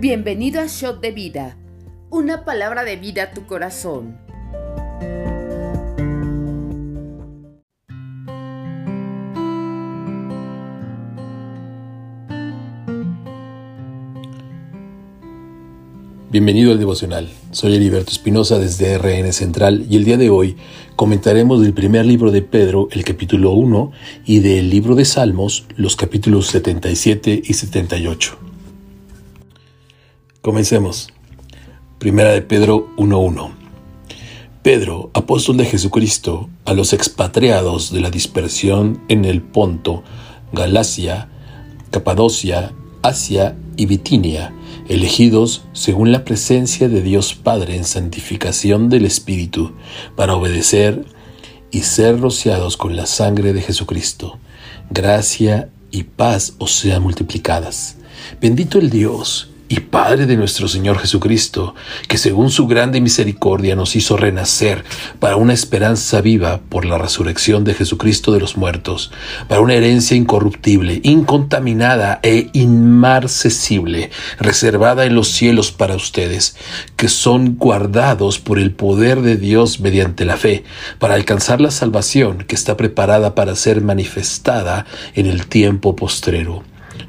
Bienvenido a Shot de Vida, una palabra de vida a tu corazón. Bienvenido al devocional. Soy Heriberto Espinosa desde RN Central y el día de hoy comentaremos del primer libro de Pedro, el capítulo 1, y del libro de Salmos, los capítulos 77 y 78. Comencemos. Primera de Pedro 1.1. Pedro, apóstol de Jesucristo, a los expatriados de la dispersión en el Ponto, Galacia, Capadocia, Asia y Bitinia, elegidos según la presencia de Dios Padre en santificación del Espíritu, para obedecer y ser rociados con la sangre de Jesucristo. Gracia y paz os sean multiplicadas. Bendito el Dios y Padre de nuestro Señor Jesucristo, que según su grande misericordia nos hizo renacer para una esperanza viva por la resurrección de Jesucristo de los muertos, para una herencia incorruptible, incontaminada e inmarcesible, reservada en los cielos para ustedes, que son guardados por el poder de Dios mediante la fe, para alcanzar la salvación que está preparada para ser manifestada en el tiempo postrero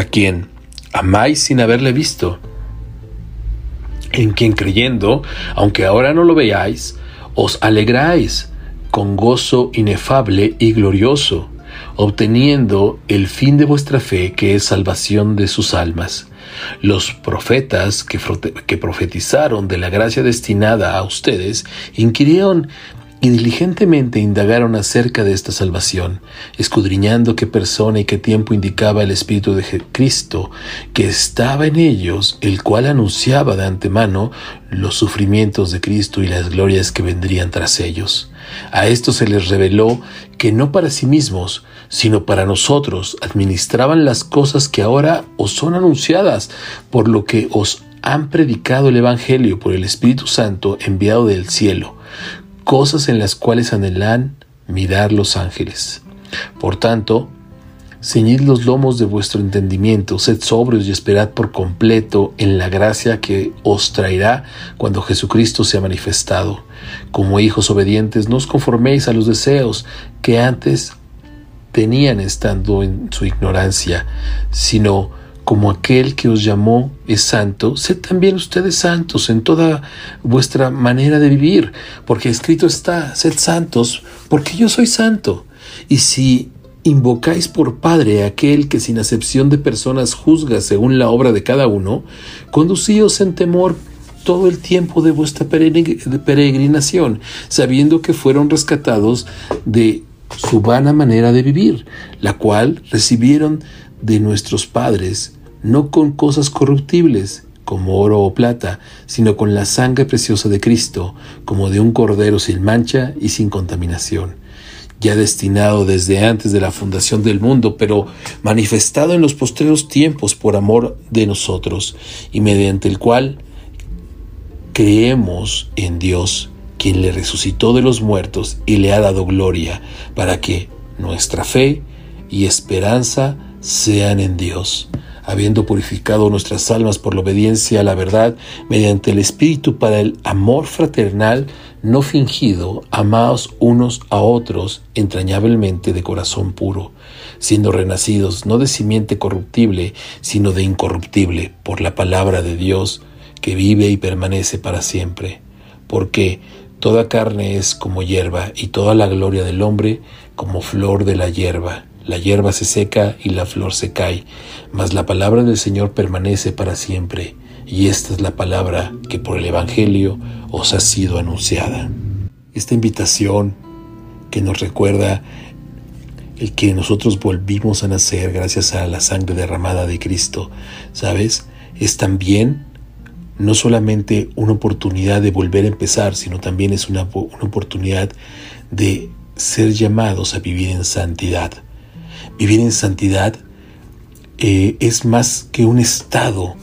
a quien amáis sin haberle visto, en quien creyendo, aunque ahora no lo veáis, os alegráis con gozo inefable y glorioso, obteniendo el fin de vuestra fe, que es salvación de sus almas. Los profetas que, que profetizaron de la gracia destinada a ustedes inquirieron y diligentemente indagaron acerca de esta salvación, escudriñando qué persona y qué tiempo indicaba el Espíritu de Cristo que estaba en ellos, el cual anunciaba de antemano los sufrimientos de Cristo y las glorias que vendrían tras ellos. A esto se les reveló que no para sí mismos, sino para nosotros administraban las cosas que ahora os son anunciadas, por lo que os han predicado el Evangelio por el Espíritu Santo enviado del cielo cosas en las cuales anhelan mirar los ángeles. Por tanto, ceñid los lomos de vuestro entendimiento, sed sobrios y esperad por completo en la gracia que os traerá cuando Jesucristo sea manifestado. Como hijos obedientes, no os conforméis a los deseos que antes tenían estando en su ignorancia, sino como aquel que os llamó es santo, sed también ustedes santos en toda vuestra manera de vivir, porque escrito está, sed santos, porque yo soy santo. Y si invocáis por Padre a aquel que sin acepción de personas juzga según la obra de cada uno, conducíos en temor todo el tiempo de vuestra peregrinación, sabiendo que fueron rescatados de su vana manera de vivir, la cual recibieron de nuestros padres, no con cosas corruptibles, como oro o plata, sino con la sangre preciosa de Cristo, como de un cordero sin mancha y sin contaminación, ya destinado desde antes de la fundación del mundo, pero manifestado en los postreros tiempos por amor de nosotros, y mediante el cual creemos en Dios, quien le resucitó de los muertos y le ha dado gloria, para que nuestra fe y esperanza sean en Dios, habiendo purificado nuestras almas por la obediencia a la verdad mediante el Espíritu para el amor fraternal no fingido, amaos unos a otros entrañablemente de corazón puro, siendo renacidos no de simiente corruptible, sino de incorruptible, por la palabra de Dios, que vive y permanece para siempre. Porque toda carne es como hierba, y toda la gloria del hombre como flor de la hierba la hierba se seca y la flor se cae, mas la palabra del Señor permanece para siempre, y esta es la palabra que por el Evangelio os ha sido anunciada. Esta invitación que nos recuerda el que nosotros volvimos a nacer gracias a la sangre derramada de Cristo, ¿sabes? Es también no solamente una oportunidad de volver a empezar, sino también es una, una oportunidad de ser llamados a vivir en santidad. Vivir en santidad eh, es más que un estado.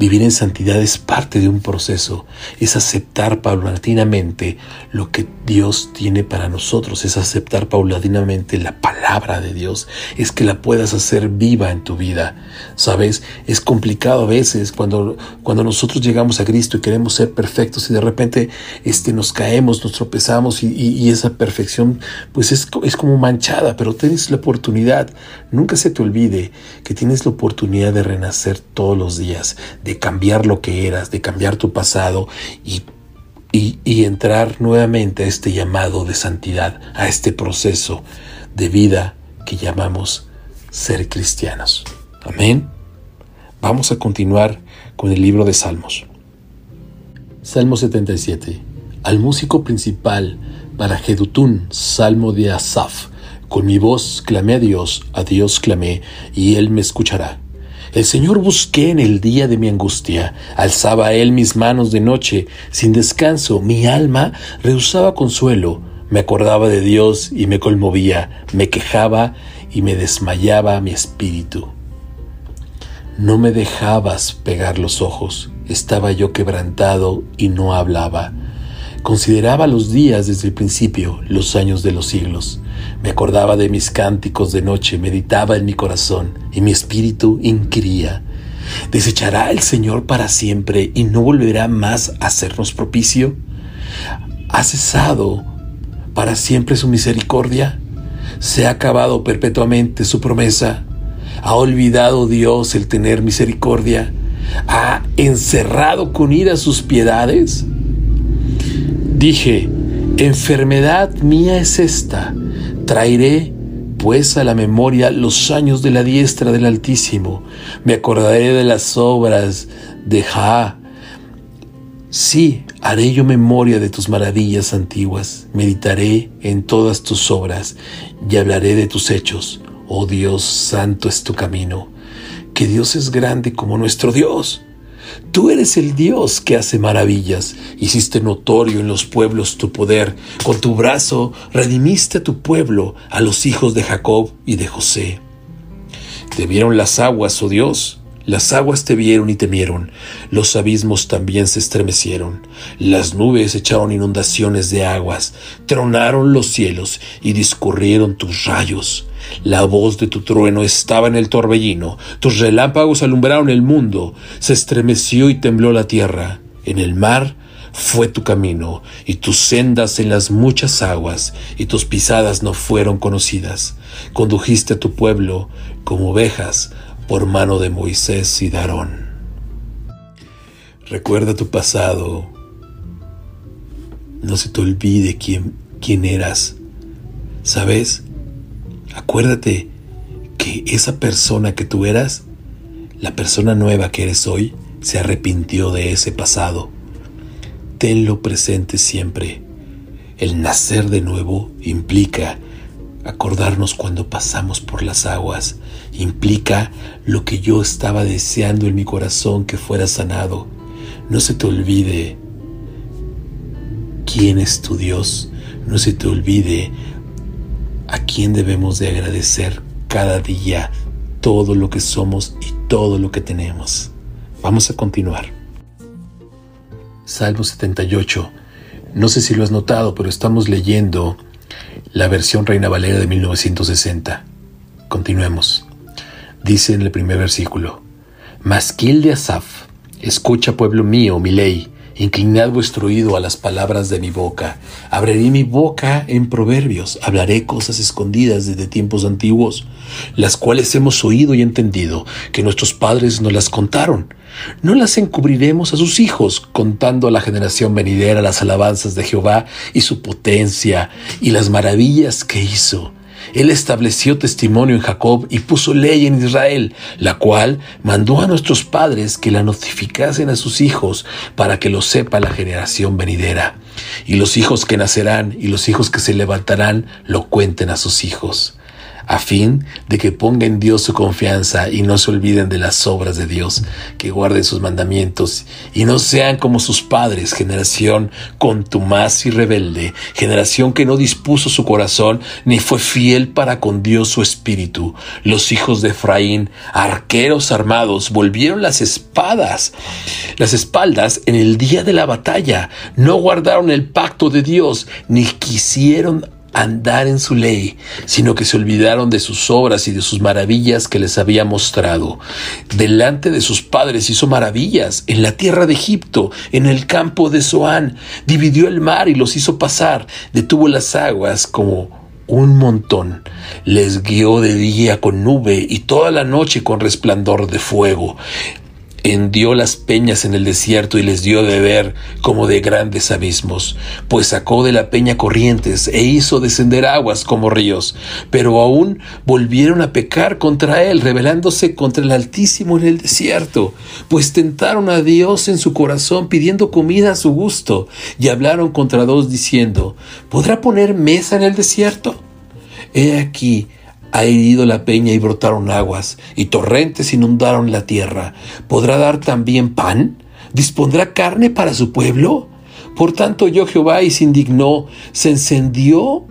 Vivir en santidad es parte de un proceso, es aceptar paulatinamente lo que Dios tiene para nosotros, es aceptar paulatinamente la palabra de Dios, es que la puedas hacer viva en tu vida. ¿Sabes? Es complicado a veces cuando, cuando nosotros llegamos a Cristo y queremos ser perfectos y de repente este, nos caemos, nos tropezamos y, esa perfección pues es, es como manchada, pero tienes la oportunidad, nunca se te olvide que tienes la oportunidad de renacer todos los días, de de cambiar lo que eras, de cambiar tu pasado y, y, entrar nuevamente a este llamado de santidad, a este proceso de vida que llamamos ser cristianos. Amén. Vamos a continuar con el libro de Salmos. Salmo 77. Al músico principal para Jedutún, Salmo de Asaf. Con mi voz clamé a Dios, a Dios clamé, y Él me escuchará. El Señor busqué en el día de mi angustia, alzaba a Él mis manos de noche, sin descanso, mi alma rehusaba consuelo, me acordaba de Dios y me conmovía, me quejaba y me desmayaba mi espíritu. No me dejabas pegar los ojos, estaba yo quebrantado y no hablaba. Consideraba los días desde el principio, los años de los siglos. Me acordaba de mis cánticos de noche, meditaba en mi corazón y mi espíritu inquiría. ¿Desechará el Señor para siempre y no volverá más a hacernos propicio? ¿Ha cesado para siempre su misericordia? ¿Se ha acabado perpetuamente su promesa? ¿Ha olvidado Dios el tener misericordia? ¿Ha encerrado con ira sus piedades? Dije, enfermedad mía es esta, traeré pues a la memoria los años de la diestra del Altísimo, me acordaré de las obras de Ja. Sí, haré yo memoria de tus maravillas antiguas, meditaré en todas tus obras y hablaré de tus hechos. Oh Dios, santo es tu camino, que Dios es grande como nuestro Dios Tú eres el Dios que hace maravillas. Hiciste notorio en los pueblos tu poder. Con tu brazo redimiste a tu pueblo, a los hijos de Jacob y de José. Te vieron las aguas, oh Dios. Las aguas te vieron y temieron, los abismos también se estremecieron, las nubes echaron inundaciones de aguas, tronaron los cielos y discurrieron tus rayos. La voz de tu trueno estaba en el torbellino, tus relámpagos alumbraron el mundo, se estremeció y tembló la tierra. En el mar fue tu camino, y tus sendas en las muchas aguas, y tus pisadas no fueron conocidas. Condujiste a tu pueblo como ovejas por mano de Moisés y Darón. Recuerda tu pasado. No se te olvide quién, quién eras. ¿Sabes? Acuérdate que esa persona que tú eras, la persona nueva que eres hoy, se arrepintió de ese pasado. Tenlo presente siempre. El nacer de nuevo implica acordarnos cuando pasamos por las aguas, implica lo que yo estaba deseando en mi corazón que fuera sanado. No se te olvide quién es tu Dios, no se te olvide a quién debemos de agradecer cada día todo lo que somos y todo lo que tenemos. Vamos a continuar. Salmo 78. No sé si lo has notado, pero estamos leyendo la versión Reina Valera de 1960. Continuemos. Dice en el primer versículo, Masquil de Asaf, escucha pueblo mío mi ley, Inclinad vuestro oído a las palabras de mi boca. Abriré mi boca en proverbios. Hablaré cosas escondidas desde tiempos antiguos, las cuales hemos oído y entendido, que nuestros padres nos las contaron. No las encubriremos a sus hijos, contando a la generación venidera las alabanzas de Jehová y su potencia y las maravillas que hizo él estableció testimonio en Jacob y puso ley en Israel, la cual mandó a nuestros padres que la notificasen a sus hijos para que lo sepa la generación venidera. Y los hijos que nacerán y los hijos que se levantarán lo cuenten a sus hijos a fin de que ponga en Dios su confianza y no se olviden de las obras de Dios, que guarden sus mandamientos y no sean como sus padres, generación contumaz y rebelde, generación que no dispuso su corazón ni fue fiel para con Dios su espíritu. Los hijos de Efraín, arqueros armados, volvieron las espadas, las espaldas en el día de la batalla, no guardaron el pacto de Dios, ni quisieron andar en su ley, sino que se olvidaron de sus obras y de sus maravillas que les había mostrado. Delante de sus padres hizo maravillas en la tierra de Egipto, en el campo de Zoán, dividió el mar y los hizo pasar, detuvo las aguas como un montón. Les guió de día con nube y toda la noche con resplandor de fuego hendió las peñas en el desierto y les dio de beber como de grandes abismos, pues sacó de la peña corrientes e hizo descender aguas como ríos, pero aún volvieron a pecar contra él, rebelándose contra el Altísimo en el desierto, pues tentaron a Dios en su corazón pidiendo comida a su gusto, y hablaron contra dos diciendo, ¿podrá poner mesa en el desierto? He aquí, ha herido la peña y brotaron aguas, y torrentes inundaron la tierra. ¿Podrá dar también pan? ¿Dispondrá carne para su pueblo? Por tanto yo Jehová y se indignó, se encendió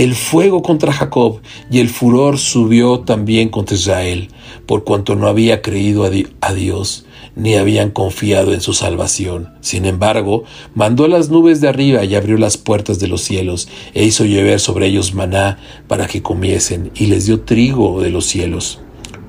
el fuego contra Jacob, y el furor subió también contra Israel, por cuanto no había creído a Dios ni habían confiado en su salvación. Sin embargo, mandó las nubes de arriba y abrió las puertas de los cielos, e hizo llover sobre ellos maná para que comiesen, y les dio trigo de los cielos.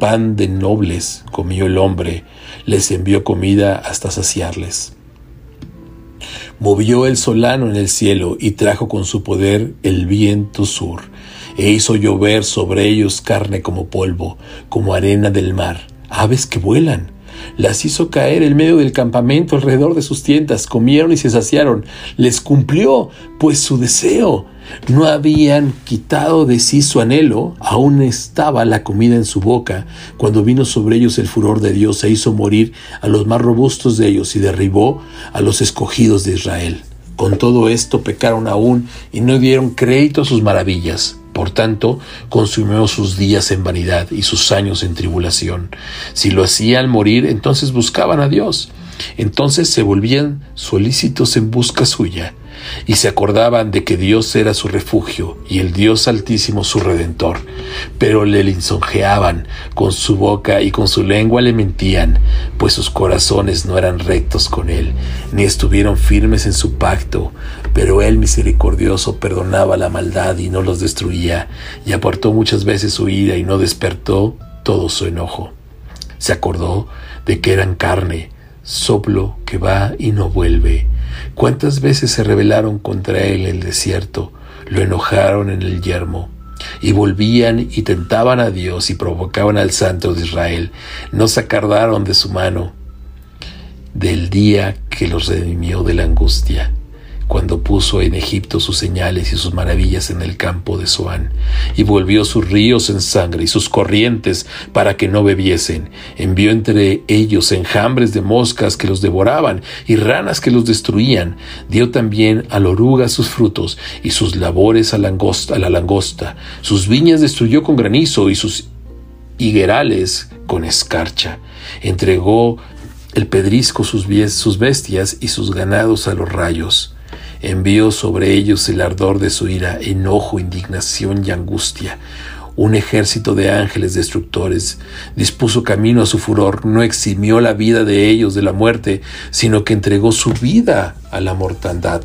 Pan de nobles comió el hombre, les envió comida hasta saciarles. Movió el solano en el cielo y trajo con su poder el viento sur, e hizo llover sobre ellos carne como polvo, como arena del mar, aves que vuelan las hizo caer en medio del campamento alrededor de sus tiendas, comieron y se saciaron. Les cumplió, pues su deseo. No habían quitado de sí su anhelo, aún estaba la comida en su boca, cuando vino sobre ellos el furor de Dios e hizo morir a los más robustos de ellos y derribó a los escogidos de Israel. Con todo esto pecaron aún y no dieron crédito a sus maravillas. Por tanto, consumió sus días en vanidad y sus años en tribulación. Si lo hacían morir, entonces buscaban a Dios. Entonces se volvían solícitos en busca suya y se acordaban de que Dios era su refugio y el Dios altísimo su redentor. Pero le lisonjeaban con su boca y con su lengua le mentían, pues sus corazones no eran rectos con él, ni estuvieron firmes en su pacto. Pero él misericordioso perdonaba la maldad y no los destruía, y apartó muchas veces su ira y no despertó todo su enojo. Se acordó de que eran carne, soplo que va y no vuelve. Cuántas veces se rebelaron contra él en el desierto, lo enojaron en el yermo, y volvían y tentaban a Dios y provocaban al Santo de Israel. No se acordaron de su mano, del día que los redimió de la angustia cuando puso en Egipto sus señales y sus maravillas en el campo de Zoán, y volvió sus ríos en sangre y sus corrientes para que no bebiesen. Envió entre ellos enjambres de moscas que los devoraban y ranas que los destruían. Dio también a la oruga sus frutos y sus labores a, la langosta. Sus viñas destruyó con granizo y sus higuerales con escarcha. Entregó el pedrisco sus bestias y sus ganados a los rayos envió sobre ellos el ardor de su ira, enojo, indignación y angustia. Un ejército de ángeles destructores dispuso camino a su furor, no eximió la vida de ellos de la muerte, sino que entregó su vida a la mortandad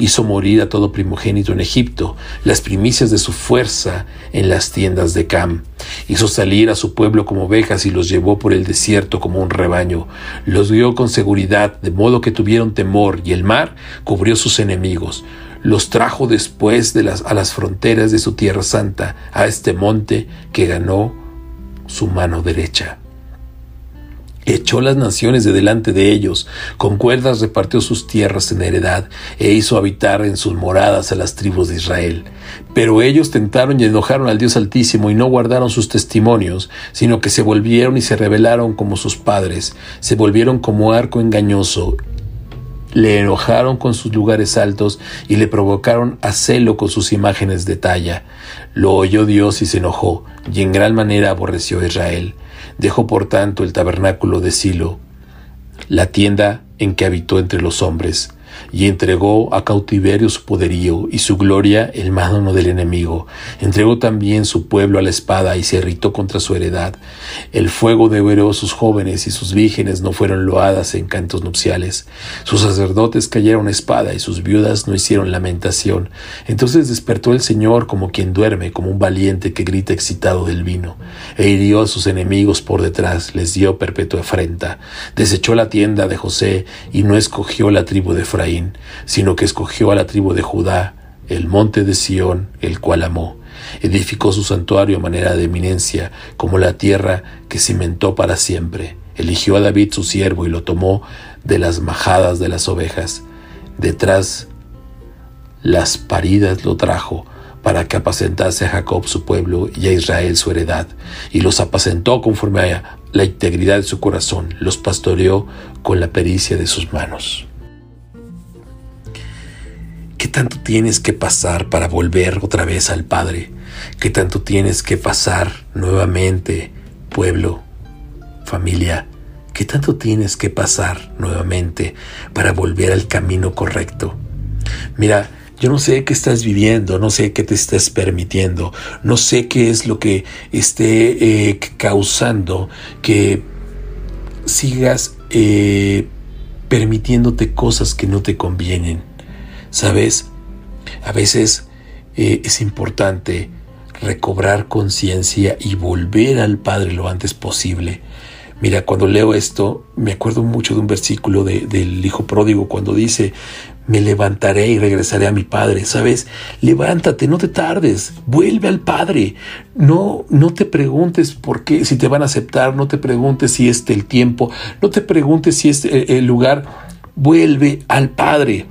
hizo morir a todo primogénito en Egipto, las primicias de su fuerza en las tiendas de Cam. Hizo salir a su pueblo como ovejas y los llevó por el desierto como un rebaño. Los guió con seguridad, de modo que tuvieron temor, y el mar cubrió sus enemigos. Los trajo después de las, a las fronteras de su tierra santa, a este monte que ganó su mano derecha echó las naciones de delante de ellos, con cuerdas repartió sus tierras en heredad, e hizo habitar en sus moradas a las tribus de Israel. Pero ellos tentaron y enojaron al Dios Altísimo y no guardaron sus testimonios, sino que se volvieron y se rebelaron como sus padres, se volvieron como arco engañoso le enojaron con sus lugares altos y le provocaron a celo con sus imágenes de talla. Lo oyó Dios y se enojó, y en gran manera aborreció a Israel. Dejó por tanto el tabernáculo de Silo, la tienda en que habitó entre los hombres, y entregó a cautiverio su poderío y su gloria el mano del enemigo. Entregó también su pueblo a la espada y se irritó contra su heredad. El fuego devoró sus jóvenes y sus vírgenes no fueron loadas en cantos nupciales. Sus sacerdotes cayeron a espada y sus viudas no hicieron lamentación. Entonces despertó el Señor como quien duerme, como un valiente que grita excitado del vino, e hirió a sus enemigos por detrás, les dio perpetua afrenta. Desechó la tienda de José y no escogió la tribu de Efraín sino que escogió a la tribu de Judá, el monte de Sión, el cual amó. Edificó su santuario a manera de eminencia, como la tierra que cimentó para siempre. Eligió a David su siervo y lo tomó de las majadas de las ovejas. Detrás las paridas lo trajo para que apacentase a Jacob su pueblo y a Israel su heredad, y los apacentó conforme a la integridad de su corazón, los pastoreó con la pericia de sus manos. ¿Qué tanto tienes que pasar para volver otra vez al Padre? ¿Qué tanto tienes que pasar nuevamente, pueblo, familia? ¿Qué tanto tienes que pasar nuevamente para volver al camino correcto? Mira, yo no sé qué estás viviendo, no sé qué te estás permitiendo, no sé qué es lo que esté eh, causando que sigas eh, permitiéndote cosas que no te convienen. Sabes, a veces eh, es importante recobrar conciencia y volver al Padre lo antes posible. Mira, cuando leo esto, me acuerdo mucho de un versículo del Hijo Pródigo cuando dice, me levantaré y regresaré a mi Padre. ¿Sabes? Levántate, no te tardes, vuelve al Padre. No, no te preguntes por qué, si te van a aceptar, no te preguntes si es el tiempo, no te preguntes si es eh, el lugar. Vuelve al Padre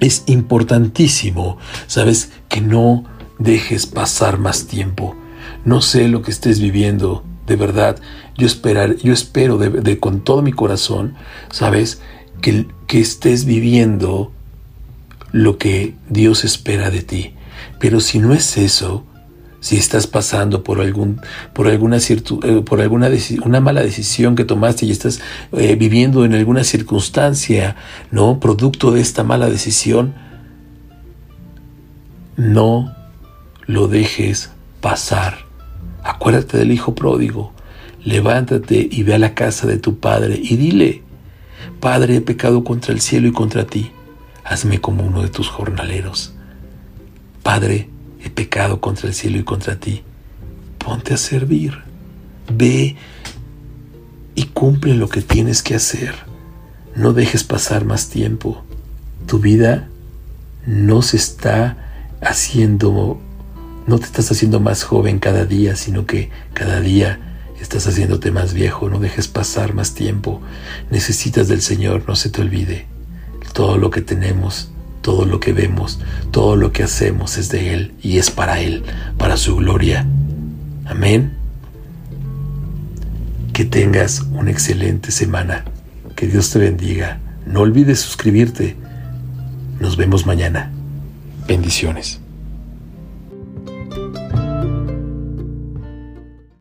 es importantísimo, sabes, que no dejes pasar más tiempo. No sé lo que estés viviendo, de verdad. Yo esperar, yo espero de, con todo mi corazón, sabes, que, que estés viviendo lo que Dios espera de ti. Pero si no es eso, si estás pasando por algún por alguna eh, por alguna una mala decisión que tomaste y estás eh, viviendo en alguna circunstancia no producto de esta mala decisión no lo dejes pasar. Acuérdate del hijo pródigo. Levántate y ve a la casa de tu padre y dile padre he pecado contra el cielo y contra ti. Hazme como uno de tus jornaleros. Padre he pecado contra el cielo y contra ti. Ponte a servir. Ve y cumple lo que tienes que hacer. No dejes pasar más tiempo. Tu vida no se está haciendo, no te estás haciendo más joven cada día, sino que cada día estás haciéndote más viejo. No dejes pasar más tiempo. Necesitas del Señor, no se te olvide. Todo lo que tenemos todo lo que vemos, todo lo que hacemos es de Él y es para Él, para su gloria. Amén. Que tengas una excelente semana. Que Dios te bendiga. No olvides suscribirte. Nos vemos mañana. Bendiciones.